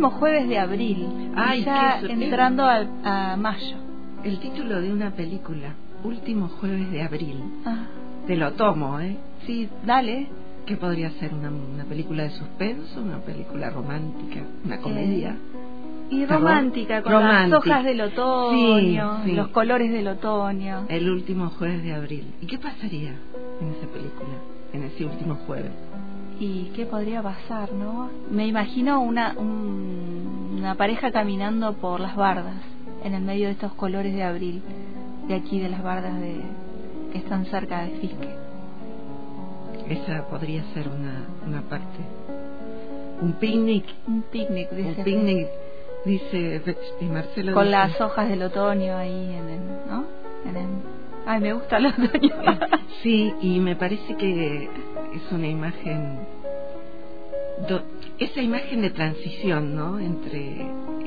Último jueves de abril, Ay, ya entrando a, mayo. El título de una película, Último jueves de abril. Ah, Te lo tomo, ¿eh? sí, dale. ¿Qué podría ser? ¿Una, una película de suspenso? ¿Una película romántica? ¿Una comedia? Y romántica, con las hojas del otoño, Sí, sí. los colores del otoño. El último jueves de abril. ¿Y qué pasaría en esa película? En ese último jueves. ¿Y qué podría pasar, no? Me imagino una, un- una pareja caminando por las bardas, en el medio de estos colores de abril, de aquí, de las bardas de, que están cerca de Fisque. Esa podría ser una, una parte. Un picnic. Un picnic, dice. Un picnic, dice y Marcelo. Con dice- las hojas del otoño ahí, en el, ¿no? En el... Ay, me gusta el otoño. Sí, y me parece que es una imagen, do- esa imagen de transición, ¿no? Entre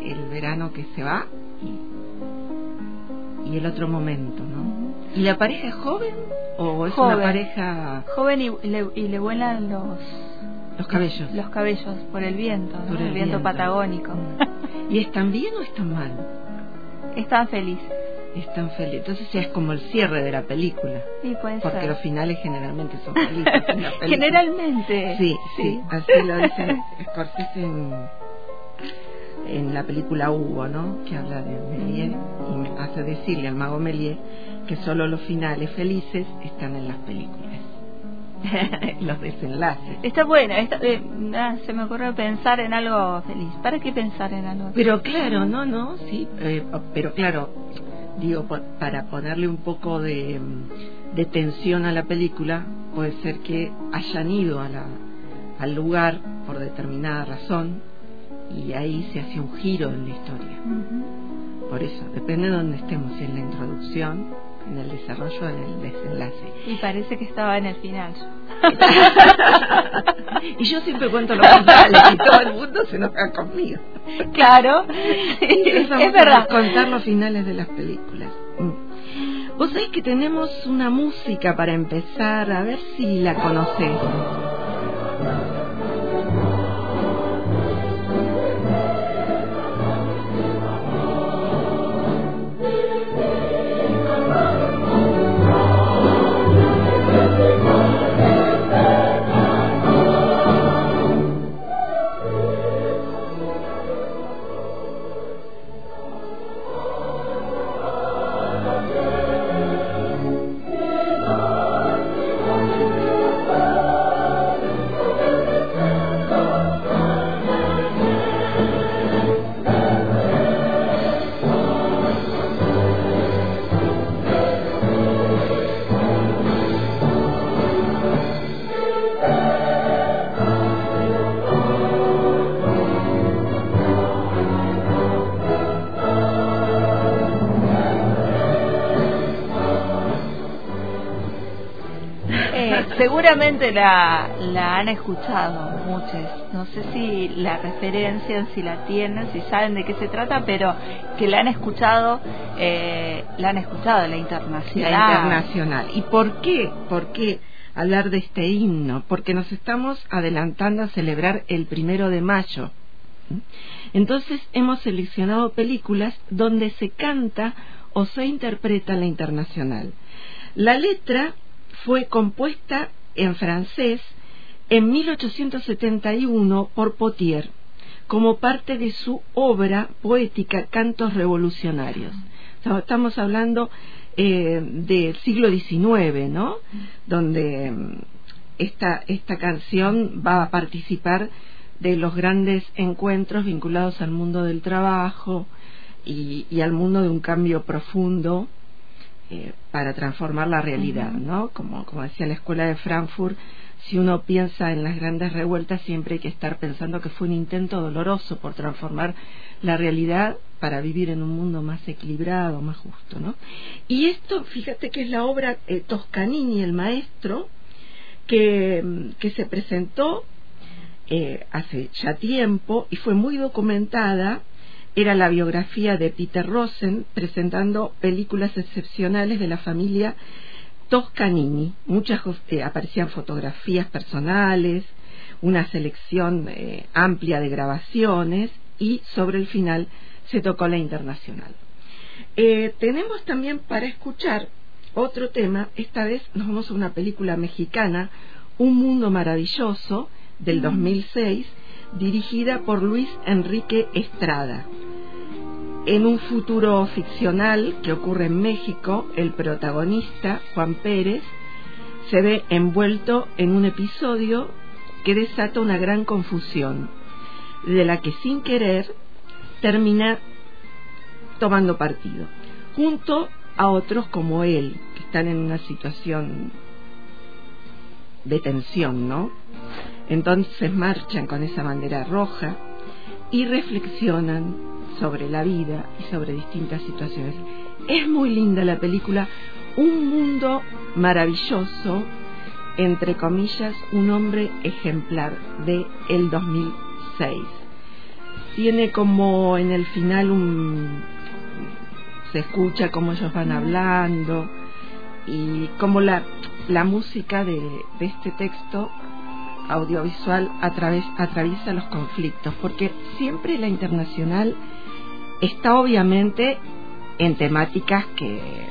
el verano que se va y, y el otro momento, ¿no? ¿Y la pareja es joven o es Joven. una pareja Joven y, le, y le vuelan los, los cabellos? los cabellos por el viento, ¿no? Por el viento, viento. patagónico. ¿Y están bien o están mal? Están felices. Están felices. Entonces ya es como el cierre de la película, Sí, puede porque ser. los finales generalmente son felices. en la. Generalmente. Sí, sí, así lo dice Scorsese en, en la película Hugo, ¿no? Que habla de Méliès y hace decirle al mago Méliès que solo los finales felices están en las películas. los desenlaces. Está bueno, está- eh, ah, se me ocurrió pensar en algo feliz. ¿Para qué pensar en algo feliz? Pero claro, no, no, sí, eh, pero claro, digo, para ponerle un poco de, mm, de tensión a la película, puede ser que hayan ido a la, al lugar por determinada razón y ahí se hace un giro en la historia. Por eso, depende de dónde estemos, si en la introducción, en el desarrollo en el desenlace. Y parece que estaba en el final. y yo siempre cuento los finales y todo el mundo se enoja conmigo. claro, es verdad. contar los finales de las películas. Mm. Vos sabés que tenemos una música para empezar, a ver si la conocés. Seguramente la, la han escuchado muchos. No sé si la referencian, si la tienen, si saben de qué se trata, pero que la han escuchado, eh, la han escuchado, la internacional. La internacional. ¿Y por qué? ¿Por qué hablar de este himno? Porque nos estamos adelantando a celebrar el primero de mayo. Entonces hemos seleccionado películas donde se canta o se interpreta la internacional. La letra fue compuesta en francés en 1871 por Potier como parte de su obra poética Cantos Revolucionarios. Estamos hablando eh, del siglo XIX, ¿no? Donde mm, esta, esta canción va a participar de los grandes encuentros vinculados al mundo del trabajo y al mundo de un cambio profundo eh, para transformar la realidad, ¿no? Como, como decía la escuela de Frankfurt, si uno piensa en las grandes revueltas, siempre hay que estar pensando que fue un intento doloroso por transformar la realidad para vivir en un mundo más equilibrado, más justo, ¿no? Y esto, fíjate que es la obra eh, Toscanini, el maestro, que, que se presentó eh, hace ya tiempo y fue muy documentada. Era la biografía de Peter Rosen presentando películas excepcionales de la familia Toscanini. Muchas eh, aparecían fotografías personales, una selección eh, amplia de grabaciones y sobre el final se tocó la internacional. Eh, tenemos también para escuchar otro tema, esta vez nos vamos a una película mexicana, Un Mundo Maravilloso, del 2006, mm. dirigida por Luis Enrique Estrada. En un futuro ficcional que ocurre en México, el protagonista, Juan Pérez, se ve envuelto en un episodio que desata una gran confusión, de la que sin querer termina tomando partido, junto a otros como él, que están en una situación de tensión, ¿no? Entonces marchan con esa bandera roja y reflexionan sobre la vida y sobre distintas situaciones. Es muy linda la película, un mundo maravilloso, entre comillas, un hombre ejemplar de el 2006. Tiene como en el final un se escucha cómo ellos van hablando y como la la música de, de este texto audiovisual atraviesa los conflictos, porque siempre la internacional está obviamente en temáticas que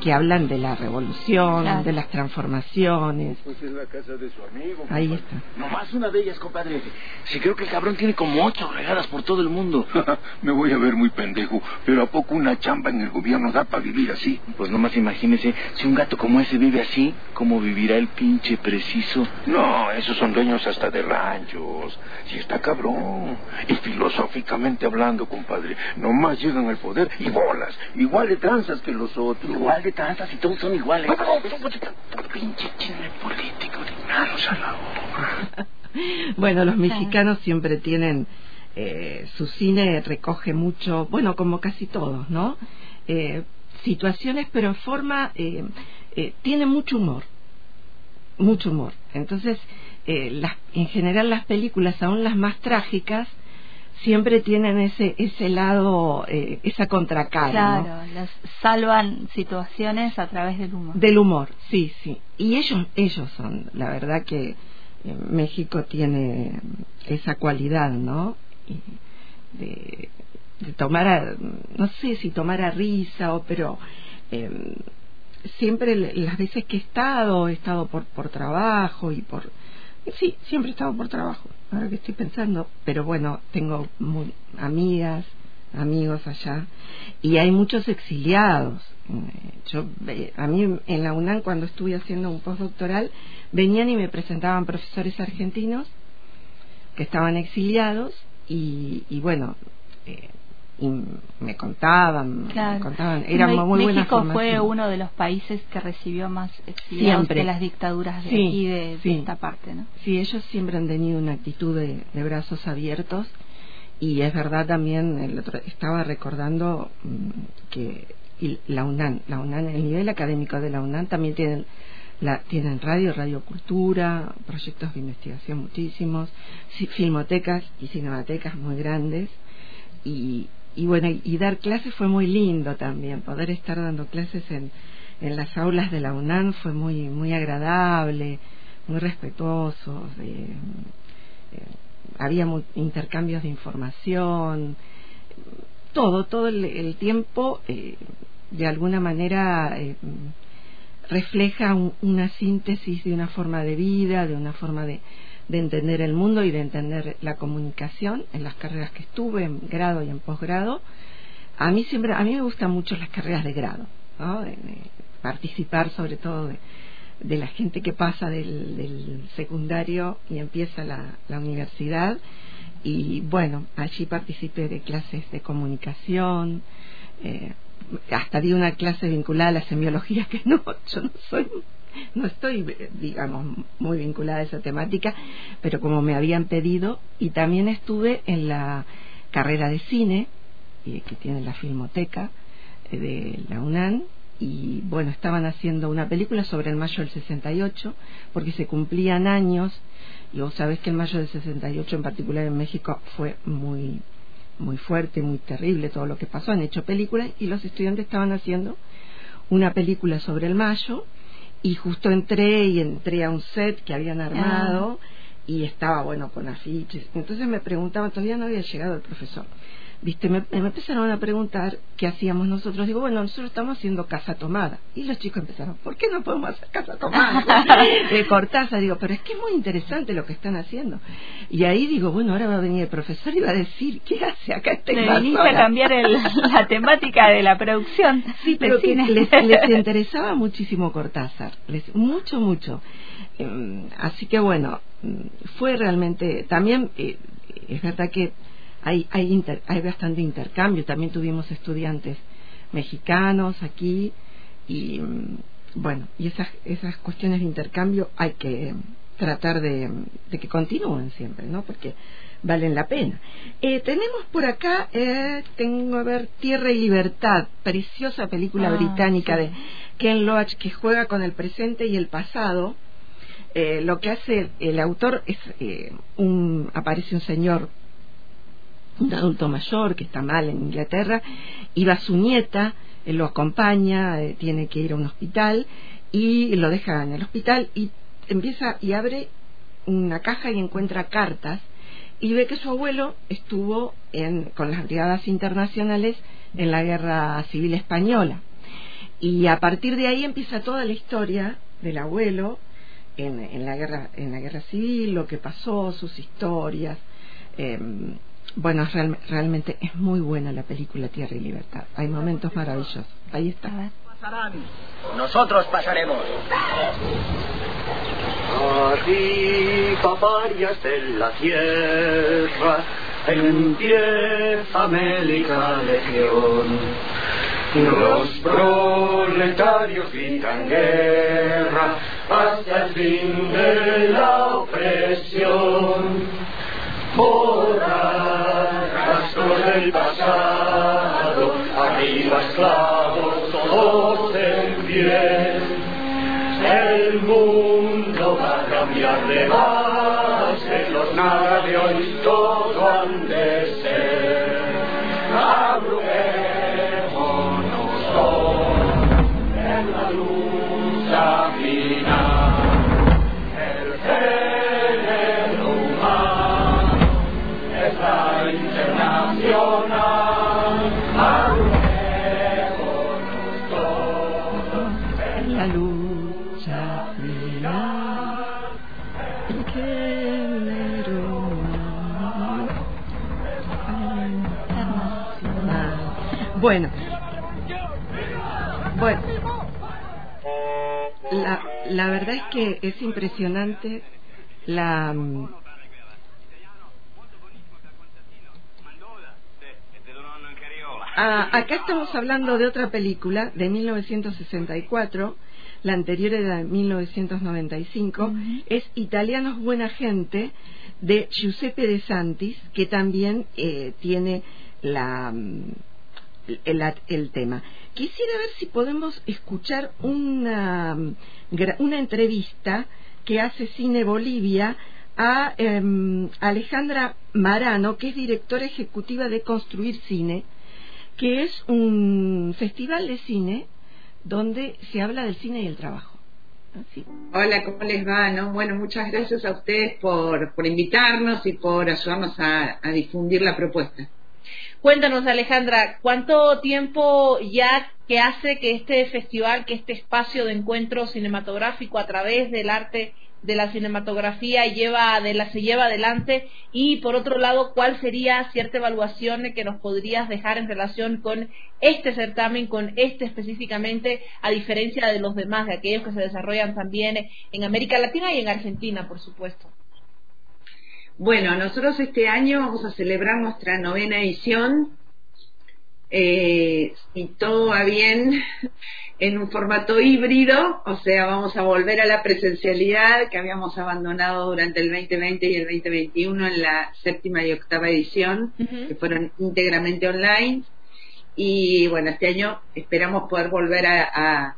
que hablan de la revolución, de las transformaciones. Pues es la casa de su amigo. Ahí está. Nomás una de ellas, compadre. Si creo que el cabrón tiene como ocho regadas por todo el mundo. Me voy a ver muy pendejo, pero ¿a poco una chamba en el gobierno da para vivir así? Pues nomás imagínese, si un gato como ese vive así, ¿cómo vivirá el pinche preciso? No, esos son dueños hasta de ranchos. Si está cabrón. Y filosóficamente hablando, compadre, nomás llegan al poder y bolas, igual de tranzas que los otros. Igual de tranzas y todos son iguales. Pinche chisme político de manos a la obra. bueno, los mexicanos siempre tienen eh, su cine recoge mucho, bueno, como casi todos, ¿no? Eh, situaciones, pero en forma eh, eh, tiene mucho humor, mucho humor. Entonces, eh, las, en general las películas, aún las más trágicas, siempre tienen ese ese lado, eh, esa contracara. Claro, ¿no? las salvan situaciones a través del humor. Del humor, sí, sí. Y ellos, ellos son, la verdad que eh, México tiene esa cualidad, ¿no? De tomar, a, no sé si tomar a risa o, pero eh, siempre las veces que he estado, he estado por, por trabajo y por Sí, siempre he estado por trabajo, ahora que estoy pensando, pero bueno, tengo muy, amigas, amigos allá, y hay muchos exiliados. Eh, Yo, eh, a mí en la UNAM, cuando estuve haciendo un postdoctoral, venían y me presentaban profesores argentinos que estaban exiliados, y, y bueno, eh, y me contaban, Claro. me contaban, era Me- muy buena México fue uno de los países que recibió más exiliados Siempre. de las dictaduras de Sí, aquí, de, esta parte, ¿no? Sí, ellos siempre han tenido una actitud de, de brazos abiertos y es verdad también, el otro, estaba recordando mm, que y la UNAM, la UNAM, el nivel académico de la UNAM también tienen la, tienen radio, radiocultura, proyectos de investigación muchísimos, filmotecas y cinematecas muy grandes y, y bueno, y, dar clases fue muy lindo también, poder estar dando clases en, en las aulas de la UNAM fue muy, muy agradable, muy respetuosos, eh, eh, había mu- intercambios de información, todo, todo el, el tiempo eh, de alguna manera eh, refleja un- una síntesis de una forma de vida, de una forma de, de entender el mundo y de entender la comunicación en las carreras que estuve, en grado y en posgrado. A mí siempre, a mí me gustan mucho las carreras de grado, ¿no? Participar sobre todo de, la gente que pasa del, del secundario y empieza la, la universidad y bueno, allí participé de clases de comunicación, eh, hasta di una clase vinculada a la semiología que no, yo no soy no estoy, digamos, muy vinculada a esa temática, pero como me habían pedido, y también estuve en la carrera de cine, eh, que tiene la Filmoteca eh, de la UNAM, y bueno, estaban haciendo una película sobre el mayo del 68, porque se cumplían años, y vos sabés que el mayo del 68 en particular en México fue muy muy fuerte, muy terrible todo lo que pasó, han hecho películas y los estudiantes estaban haciendo una película sobre el mayo y justo entré y entré a un set que habían armado y estaba bueno con afiches. Entonces me preguntaban, todavía no había llegado el profesor viste me, me, empezaron a preguntar qué hacíamos nosotros. Digo bueno nosotros estamos haciendo casa tomada. Y los chicos empezaron ¿por qué no podemos hacer casa tomada de Cortázar digo pero es que es muy interesante lo que están haciendo. Y ahí digo bueno ahora va a venir el profesor y va a decir ¿qué hace acá este Le viniste a cambiar el, la temática de la producción sí pero que les, les, interesaba muchísimo Cortázar les, mucho mucho. Eh, así que bueno mm, fue realmente también eh, es verdad que hay, hay, inter, hay bastante intercambio. También tuvimos estudiantes mexicanos aquí y mm, bueno, y esas, esas cuestiones de intercambio hay que tratar de, de que continúen siempre, ¿no? Porque valen la pena. Eh, tenemos por acá, eh, tengo a ver, Tierra y Libertad, preciosa película ah, británica sí. de Ken Loach que juega con el presente y el pasado. Eh, lo que hace el autor es eh, un aparece un señor un adulto mayor que está mal en Inglaterra, iba su nieta, él lo acompaña, eh, tiene que ir a un hospital y lo deja en el hospital y empieza y abre una caja y encuentra cartas y ve que su abuelo estuvo en, con las brigadas internacionales en la guerra civil española. Y a partir de ahí empieza toda la historia del abuelo en, en la guerra en la guerra civil lo que pasó sus historias eh, bueno, real, realmente es muy buena la película Tierra y Libertad. Hay momentos maravillosos. Ahí está. Pasarán. Nosotros pasaremos. Arriba varias de la tierra, empieza Mélica Legión. Los proletarios gritan guerra hasta el fin de la opresión borrar rastros del pasado, arriba esclavos, todos en pie. El mundo va a cambiar de base, los nada de hoy todo han de ser. Abruémonos que es impresionante la Ah, acá estamos hablando de otra película de 1964, la anterior era de 1995, uh -huh. es Italianos Buena Gente de Giuseppe De Santis, que también eh, tiene la, el, el, tema. Quisiera ver si podemos escuchar una, una entrevista que hace Cine Bolivia a eh, Alejandra Marano, que es directora ejecutiva de Construir Cine, que es un festival de cine donde se habla del cine y el trabajo. Hola, ¿cómo les va? No? Bueno, muchas gracias a ustedes por, por invitarnos y por ayudarnos a, a difundir la propuesta. Cuéntanos, Alejandra, ¿cuánto tiempo ya que hace que este festival, que este espacio de encuentro cinematográfico a través del arte de la cinematografía lleva de la, se lleva adelante y por otro lado cuál sería cierta evaluación que nos podrías dejar en relación con este certamen, con este específicamente, a diferencia de los demás, de aquellos que se desarrollan también en América Latina y en Argentina, por supuesto. Bueno, nosotros este año vamos a celebrar nuestra novena edición. Eh, si todo va bien, en un formato híbrido, o sea, vamos a volver a la presencialidad que habíamos abandonado durante el 2020 y el 2021 en la séptima y octava edición, que fueron íntegramente online. Y bueno, este año esperamos poder volver a, a,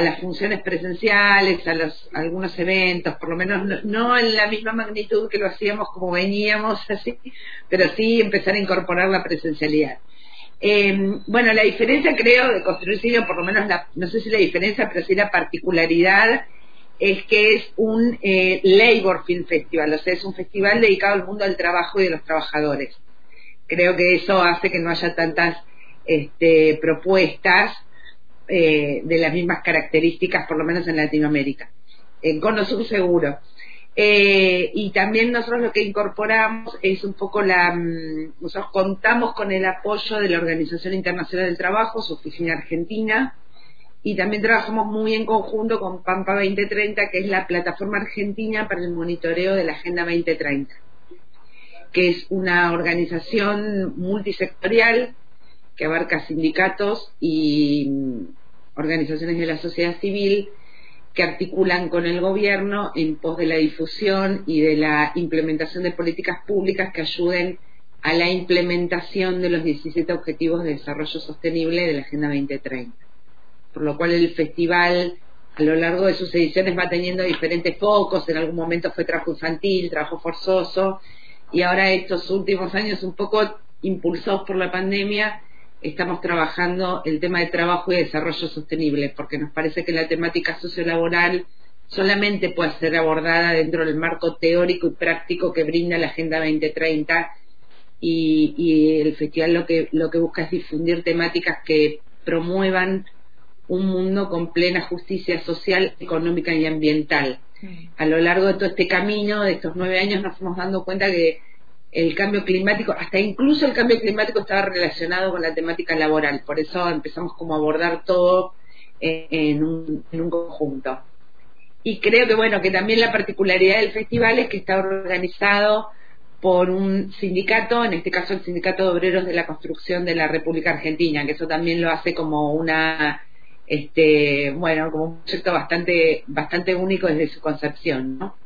las funciones presenciales, a los algunos eventos, por lo menos no, en la misma magnitud que lo hacíamos como veníamos así, pero sí empezar a incorporar la presencialidad. Eh, bueno, la diferencia creo de construir cine, por lo menos la, no sé si la diferencia, pero sí la particularidad es que es un eh, Labor Film Festival, o sea, es un festival dedicado al mundo del trabajo y de los trabajadores. Creo que eso hace que no haya tantas este, propuestas eh, de las mismas características, por lo menos en Latinoamérica. En Cono Sur seguro. Eh, y también nosotros lo que incorporamos es un poco la, mm, nosotros contamos con el apoyo de la Organización Internacional del Trabajo, su oficina argentina, y también trabajamos muy en conjunto con Pampa 2030, que es la plataforma argentina para el monitoreo de la Agenda 2030, que es una organización multisectorial que abarca sindicatos y mm, organizaciones de la sociedad civil que articulan con el gobierno en pos de la difusión y de la implementación de políticas públicas que ayuden a la implementación de los 17 Objetivos de Desarrollo Sostenible de la Agenda 2030. Por lo cual el festival a lo largo de sus ediciones va teniendo diferentes focos, en algún momento fue trabajo infantil, trabajo forzoso, y ahora estos últimos años un poco impulsados por la pandemia estamos trabajando el tema de trabajo y desarrollo sostenible, porque nos parece que la temática sociolaboral solamente puede ser abordada dentro del marco teórico y práctico que brinda la Agenda 2030 y, y el festival lo que, lo que busca es difundir temáticas que promuevan un mundo con plena justicia social, económica y ambiental. A lo largo de todo este camino, de estos nueve años, nos fuimos dando cuenta que el cambio climático, hasta incluso el cambio climático estaba relacionado con la temática laboral, por eso empezamos como a abordar todo en, un, en un conjunto. Y creo que bueno, que también la particularidad del festival es que está organizado por un sindicato, en este caso el Sindicato de Obreros de la Construcción de la República Argentina, que eso también lo hace como una este bueno, como un proyecto bastante bastante único desde su concepción, ¿no?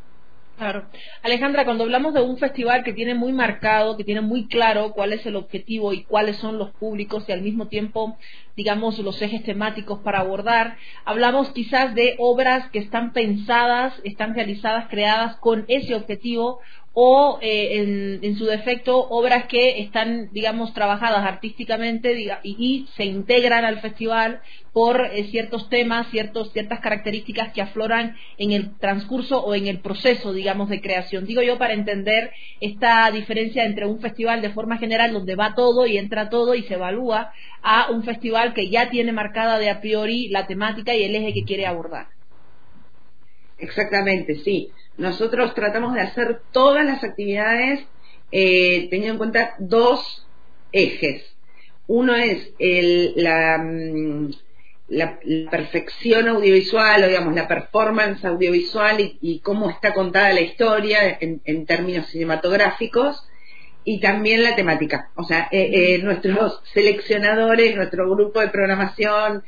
Claro. Alejandra, cuando hablamos de un festival que tiene muy marcado, que tiene muy claro cuál es el objetivo y cuáles son los públicos y al mismo tiempo, digamos, los ejes temáticos para abordar, hablamos quizás de obras que están pensadas, están realizadas, creadas con ese objetivo o eh, en, su defecto obras que están, digamos, trabajadas artísticamente y, se integran al festival por eh, ciertos temas, ciertos, ciertas características que afloran en el transcurso o en el proceso, digamos, de creación. Digo yo para entender esta diferencia entre un festival de forma general donde va todo y entra todo y se evalúa a un festival que ya tiene marcada de a priori la temática y el eje que quiere abordar. Exactamente, sí. Nosotros tratamos de hacer todas las actividades eh, teniendo en cuenta dos ejes. Uno es la, mm, la, perfección audiovisual, o digamos, la performance audiovisual y, cómo está contada la historia en, términos cinematográficos, y también la temática. O sea, eh, eh, nuestros seleccionadores, nuestro grupo de programación,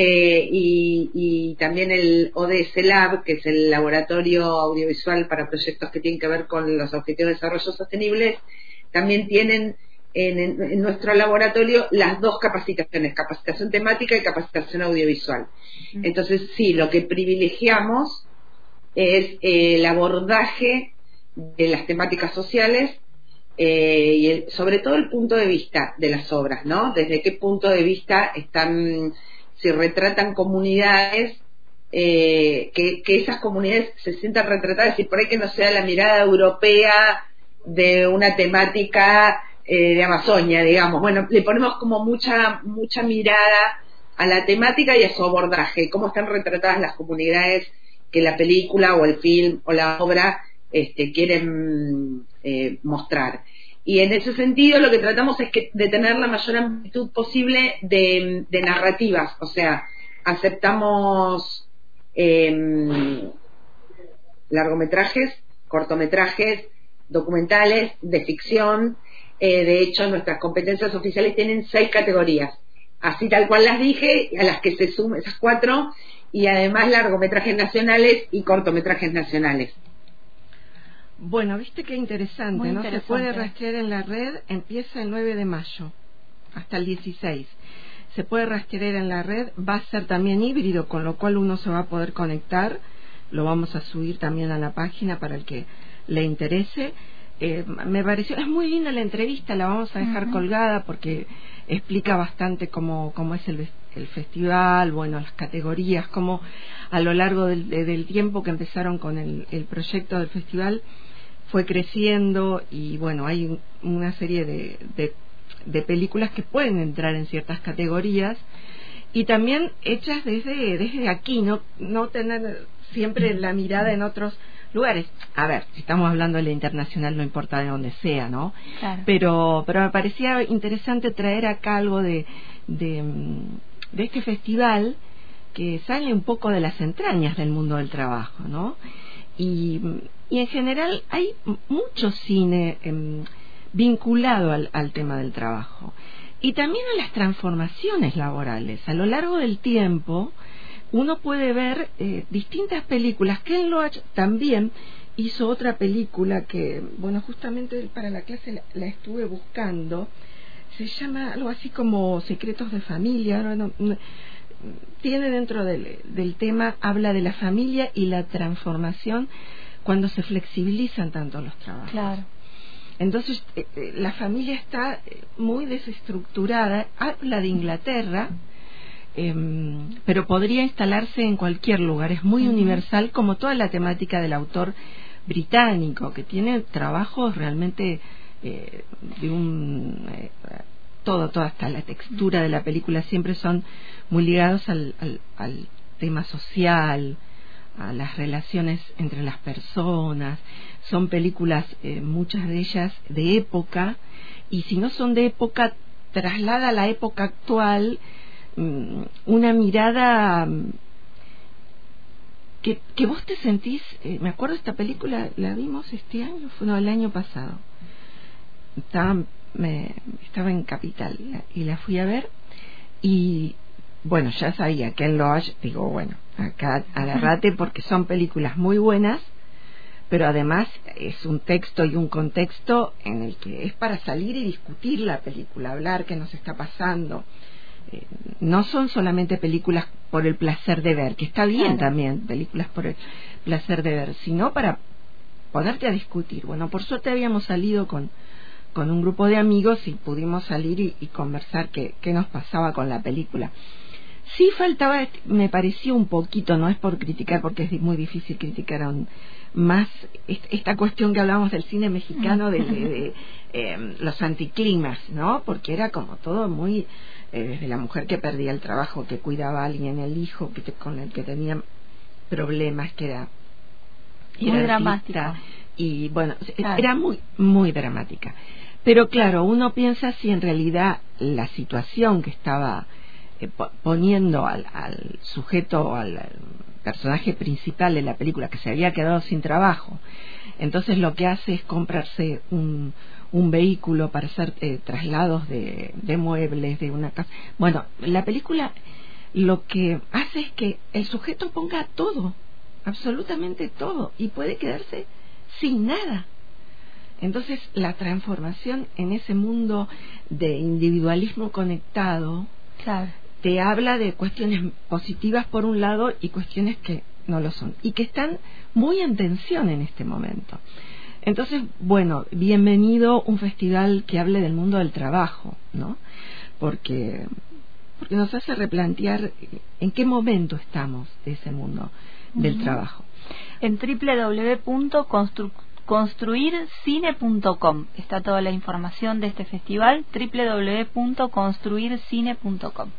eh, y, también el ODS Lab, que es el laboratorio audiovisual para proyectos que tienen que ver con los objetivos de desarrollo sostenible, también tienen en, nuestro laboratorio las dos capacitaciones, capacitación temática y capacitación audiovisual. Entonces, sí, lo que privilegiamos es eh, el abordaje de las temáticas sociales eh, y sobre todo el punto de vista de las obras, ¿no? Desde qué punto de vista están si retratan comunidades, eh, que, esas comunidades se sientan retratadas y por ahí que no sea la mirada europea de una temática eh, de Amazonia, digamos. Bueno, le ponemos como mucha, mucha mirada a la temática y a su abordaje, cómo están retratadas las comunidades que la película o el film o la obra este, quieren eh, mostrar. Y en ese sentido lo que tratamos es que, de tener la mayor amplitud posible de, narrativas, o sea, aceptamos em, largometrajes, cortometrajes, documentales, de ficción. Eh, de hecho, nuestras competencias oficiales tienen seis categorías. Así tal cual las dije, a las que se suman esas cuatro, y además largometrajes nacionales y cortometrajes nacionales. Bueno, viste qué interesante, ¿no? Se puede rastrear en la red, empieza el 9 de mayo hasta el 16. Se puede rastrear en la red, va a ser también híbrido, con lo cual uno se va a poder conectar. Lo vamos a subir también a la página para el que le interese. Eh, me pareció, es muy linda la entrevista, la vamos a dejar colgada porque explica bastante cómo, cómo es el, el festival, bueno, las categorías, cómo a lo largo del, del tiempo que empezaron con el, el, proyecto del festival fue creciendo y bueno, hay una serie de, de, de películas que pueden entrar en ciertas categorías y también hechas desde, desde aquí, no, no tener siempre la mirada en otros lugares. A ver, si estamos hablando de la internacional, no importa de dónde sea, ¿no? Pero, pero me parecía interesante traer acá algo de, de, de este festival que sale un poco de las entrañas del mundo del trabajo, ¿no? Y, y en general hay mucho cine em, vinculado al, al tema del trabajo y también a las transformaciones laborales. A lo largo del tiempo, uno puede ver eh, distintas películas. Ken Loach también hizo otra película que, bueno, justamente para la clase la, estuve buscando. Se llama algo así como Secretos de Familia. Tiene dentro del, del tema, habla de la familia y la transformación cuando se flexibilizan tanto los trabajos. Claro. Entonces, eh, eh, la familia está muy desestructurada. Habla de Inglaterra Em, pero podría instalarse en cualquier lugar. Es muy universal como toda la temática del autor británico, que tiene trabajos realmente eh, de un... Todo, toda hasta la textura de la película siempre son muy ligados al, al, tema social, a las relaciones entre las personas. Son películas, eh, muchas de ellas de época, y si no son de época, traslada a la época actual Mm, una mirada mm, que, que vos te sentís, eh, me acuerdo esta película, la vimos este año, fue no, el año pasado. Estaba, me, estaba en Capital y la fui a ver y bueno, ya sabía que en Loach, digo, bueno, acá agarrate porque son películas muy buenas, pero además es un texto y un contexto en el que es para salir y discutir la película, hablar qué nos está pasando, eh, no son solamente películas por el placer de ver, que está bien también, películas por el placer de ver, sino para ponerte a discutir. Bueno, por suerte habíamos salido con, con un grupo de amigos y pudimos salir y, conversar qué, qué nos pasaba con la película. Sí faltaba, me pareció un poquito, no es por criticar, porque es muy difícil criticar a un, más esta cuestión que hablábamos del cine mexicano, de, de, em, los anticlimas, ¿no? Porque era como todo muy eh, desde la mujer que perdía el trabajo, que cuidaba a alguien, el hijo que con el que tenía problemas, que era, muy dramática y bueno, era muy muy dramática. Pero claro, uno piensa si en realidad la situación que estaba eh, poniendo al, al sujeto, al, personaje principal de la película, que se había quedado sin trabajo, entonces lo que hace es comprarse un, un vehículo para hacer eh, traslados de, de muebles, de una casa. Bueno, la película lo que hace es que el sujeto ponga todo, absolutamente todo, y puede quedarse sin nada. Entonces, la transformación en ese mundo de individualismo conectado te habla de cuestiones positivas por un lado y cuestiones que no lo son, y que están muy en tensión en este momento. Entonces, bueno, bienvenido un festival que hable del mundo del trabajo, ¿no? Porque, porque nos hace replantear en qué momento estamos de ese mundo del trabajo. En www.construircine.com está toda la información de este festival, www.construircine.com.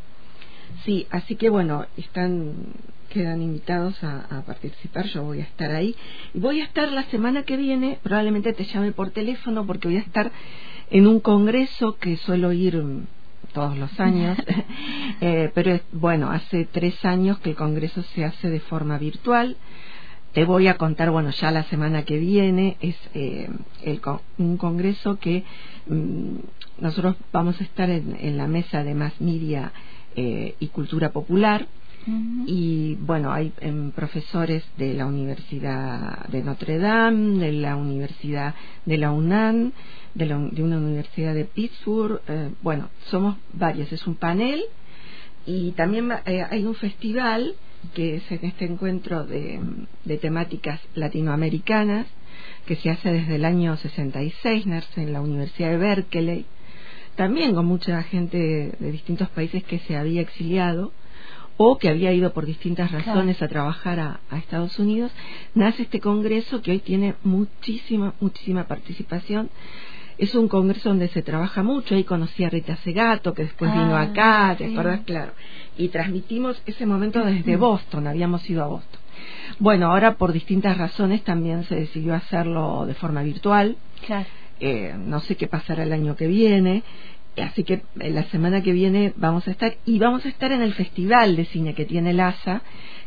Sí, así que bueno, están quedan invitados a, a, participar, yo voy a estar ahí. Y voy a estar la semana que viene, probablemente te llame por teléfono porque voy a estar en un congreso que suelo ir mm, todos los años, eh, pero bueno, hace tres años que el congreso se hace de forma virtual. Te voy a contar, bueno, ya la semana que viene es eh, el, un congreso que mm, nosotros vamos a estar en, en, la mesa de más media eh, y cultura popular y bueno, hay em, profesores de la Universidad de Notre Dame, de la Universidad de la UNAM, de, la, de una universidad de Pittsburgh. Eh, bueno, somos varios, es un panel y también eh, hay un festival que es en este encuentro de, de, temáticas latinoamericanas que se hace desde el año 66, nace en la Universidad de Berkeley, también con mucha gente de distintos países que se había exiliado o que había ido por distintas razones claro. a trabajar a, a, Estados Unidos, nace este congreso que hoy tiene muchísima, muchísima participación. Es un congreso donde se trabaja mucho. Ahí conocí a Rita Segato, que después ah, vino acá, ¿te sí. acuerdas? Claro. Y transmitimos ese momento desde Boston, habíamos ido a Boston. Bueno, ahora por distintas razones también se decidió hacerlo de forma virtual. Claro. Eh, no sé qué pasará el año que viene. Así que eh, la semana que viene vamos a estar y vamos a estar en el festival de cine que tiene el ASA,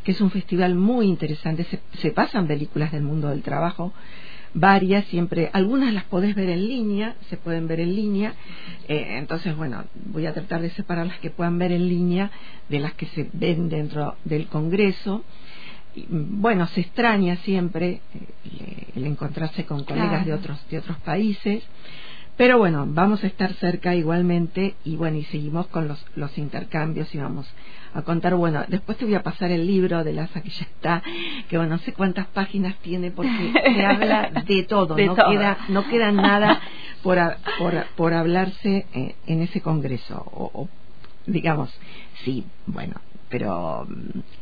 que es un festival muy interesante. Se, se pasan películas del mundo del trabajo, varias, siempre, algunas las podés ver en línea, se pueden ver en línea. Eh, entonces, bueno, voy a tratar de separar las que puedan ver en línea de las que se ven dentro del Congreso. Y, bueno, se extraña siempre eh, el encontrarse con colegas claro. de otros de otros países. Pero bueno, vamos a estar cerca igualmente y bueno, y seguimos con los, los intercambios y vamos a contar, bueno, después te voy a pasar el libro de Laza que ya está, que bueno, no sé cuántas páginas tiene porque se habla de todo, de no todo. queda no queda nada por, por, por hablarse eh, en ese congreso o, o digamos, sí, bueno, pero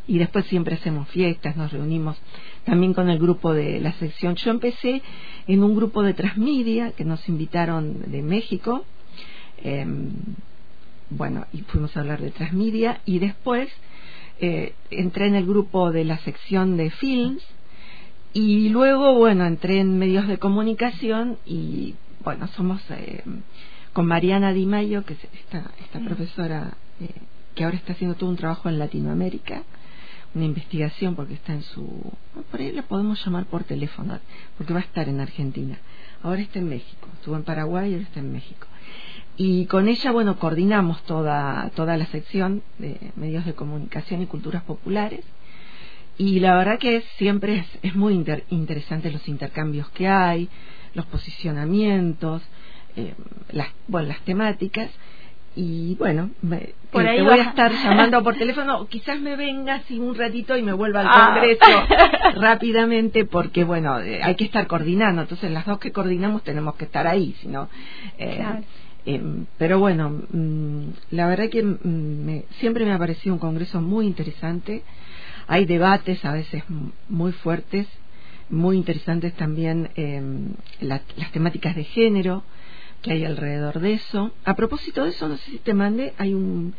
y después siempre hacemos fiestas, nos reunimos también con el grupo de la sección. Yo empecé en un grupo de transmedia que nos invitaron de México, eh, bueno, y fuimos a hablar de transmedia y después eh, entré en el grupo de la sección de films y luego, bueno, entré en medios de comunicación y bueno, somos eh, con Mariana Di Mayo, que es esta, esta profesora eh, que ahora está haciendo todo un trabajo en Latinoamérica, una investigación porque está en su... Por ahí la podemos llamar por teléfono, porque va a estar en Argentina. Ahora está en México, estuvo en Paraguay y ahora está en México. Y con ella, bueno, coordinamos toda, toda la sección de medios de comunicación y culturas populares. Y la verdad que siempre es, es muy inter, interesante los intercambios que hay, los posicionamientos, eh, las, bueno, las temáticas y bueno, me, por te voy a estar llamando por teléfono, quizás me venga así un ratito y me vuelva al Ah. congreso rápidamente porque bueno, eh, hay que estar coordinando, entonces las dos que coordinamos tenemos que estar ahí, sino eh, Claro. eh, pero bueno, mm, la verdad que mm, me, siempre me ha parecido un congreso muy interesante. Hay debates a veces muy fuertes, muy interesantes también eh, la- las temáticas de género que hay alrededor de eso. A propósito de eso, no sé si te mandé, hay un,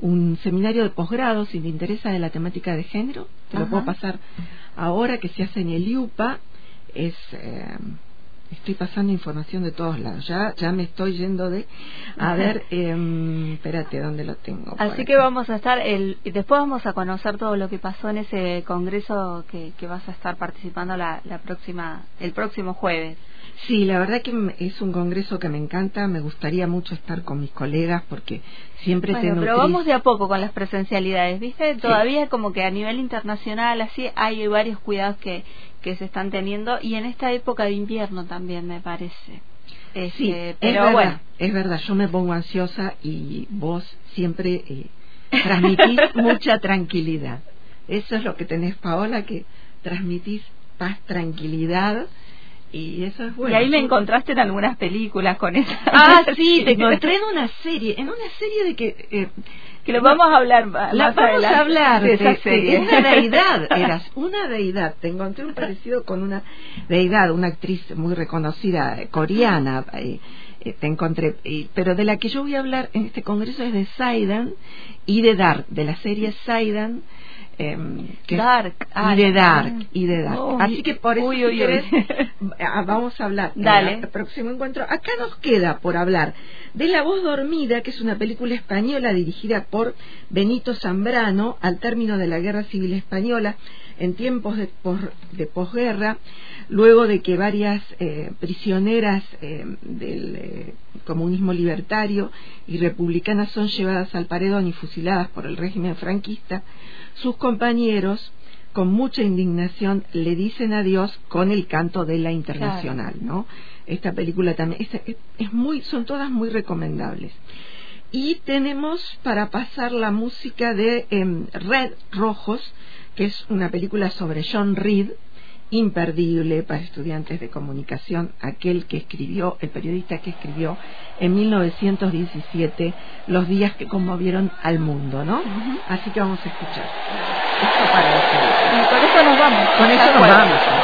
un seminario de posgrado, si te interesa, de la temática de género, te lo Ajá. puedo pasar ahora, que se hace en el IUPA. Es, eh, estoy pasando información de todos lados, ya, ya me estoy yendo de... A ver, eh, espérate, ¿dónde lo tengo? Así que vamos a estar, el, y después vamos a conocer todo lo que pasó en ese congreso que, que vas a estar participando la, la próxima, el próximo jueves. Sí, la verdad que es un congreso que me encanta, me gustaría mucho estar con mis colegas porque siempre Bueno, pero nutrís- vamos de a poco con las presencialidades, ¿viste? Todavía como que a nivel internacional así hay varios cuidados que, que se están teniendo y en esta época de invierno también me parece. Este, Sí, es pero verdad, bueno, es verdad, yo me pongo ansiosa y vos siempre eh, transmitís mucha tranquilidad. Eso es lo que tenés, Paola, que transmitís paz, tranquilidad y eso es bueno. y ahí me encontraste en algunas películas con esa. Ah, sí, te encontré en una serie, en una serie de que... eh, que lo vamos a hablar ma- La más vamos adelante a hablar de esa de- de serie. una deidad, eras una deidad. Te encontré un parecido con una deidad, una actriz muy reconocida coreana. eh, eh, te encontré, eh, pero de la que yo voy a hablar en este congreso es de Saidan y de Dar, de la serie Saidan, eh, que Dark. y de. Dark y de Dark. Uy, Así que por eso uy, si uy, uy. querés, ah, vamos a hablar en Dale. el próximo encuentro. Acá nos queda por hablar de La voz dormida, que es una película española dirigida por Benito Zambrano al término de la Guerra Civil Española en tiempos de, de posguerra, luego de que varias eh, prisioneras eh, del eh, comunismo libertario y republicanas son llevadas al paredón y fusiladas por el régimen franquista, sus compañeros con mucha indignación le dicen adiós con el canto de la internacional, ¿no? Esta película también es, es- es muy, son todas muy recomendables. Y tenemos para pasar la música de em, Red Rojos, que es una película sobre John Reed, imperdible para estudiantes de comunicación, aquel que escribió, el periodista que escribió en 1917 los días que conmovieron al mundo, ¿no? Así que vamos a escuchar. Esto para ustedes. Y con eso nos vamos. Con eso nos vamos.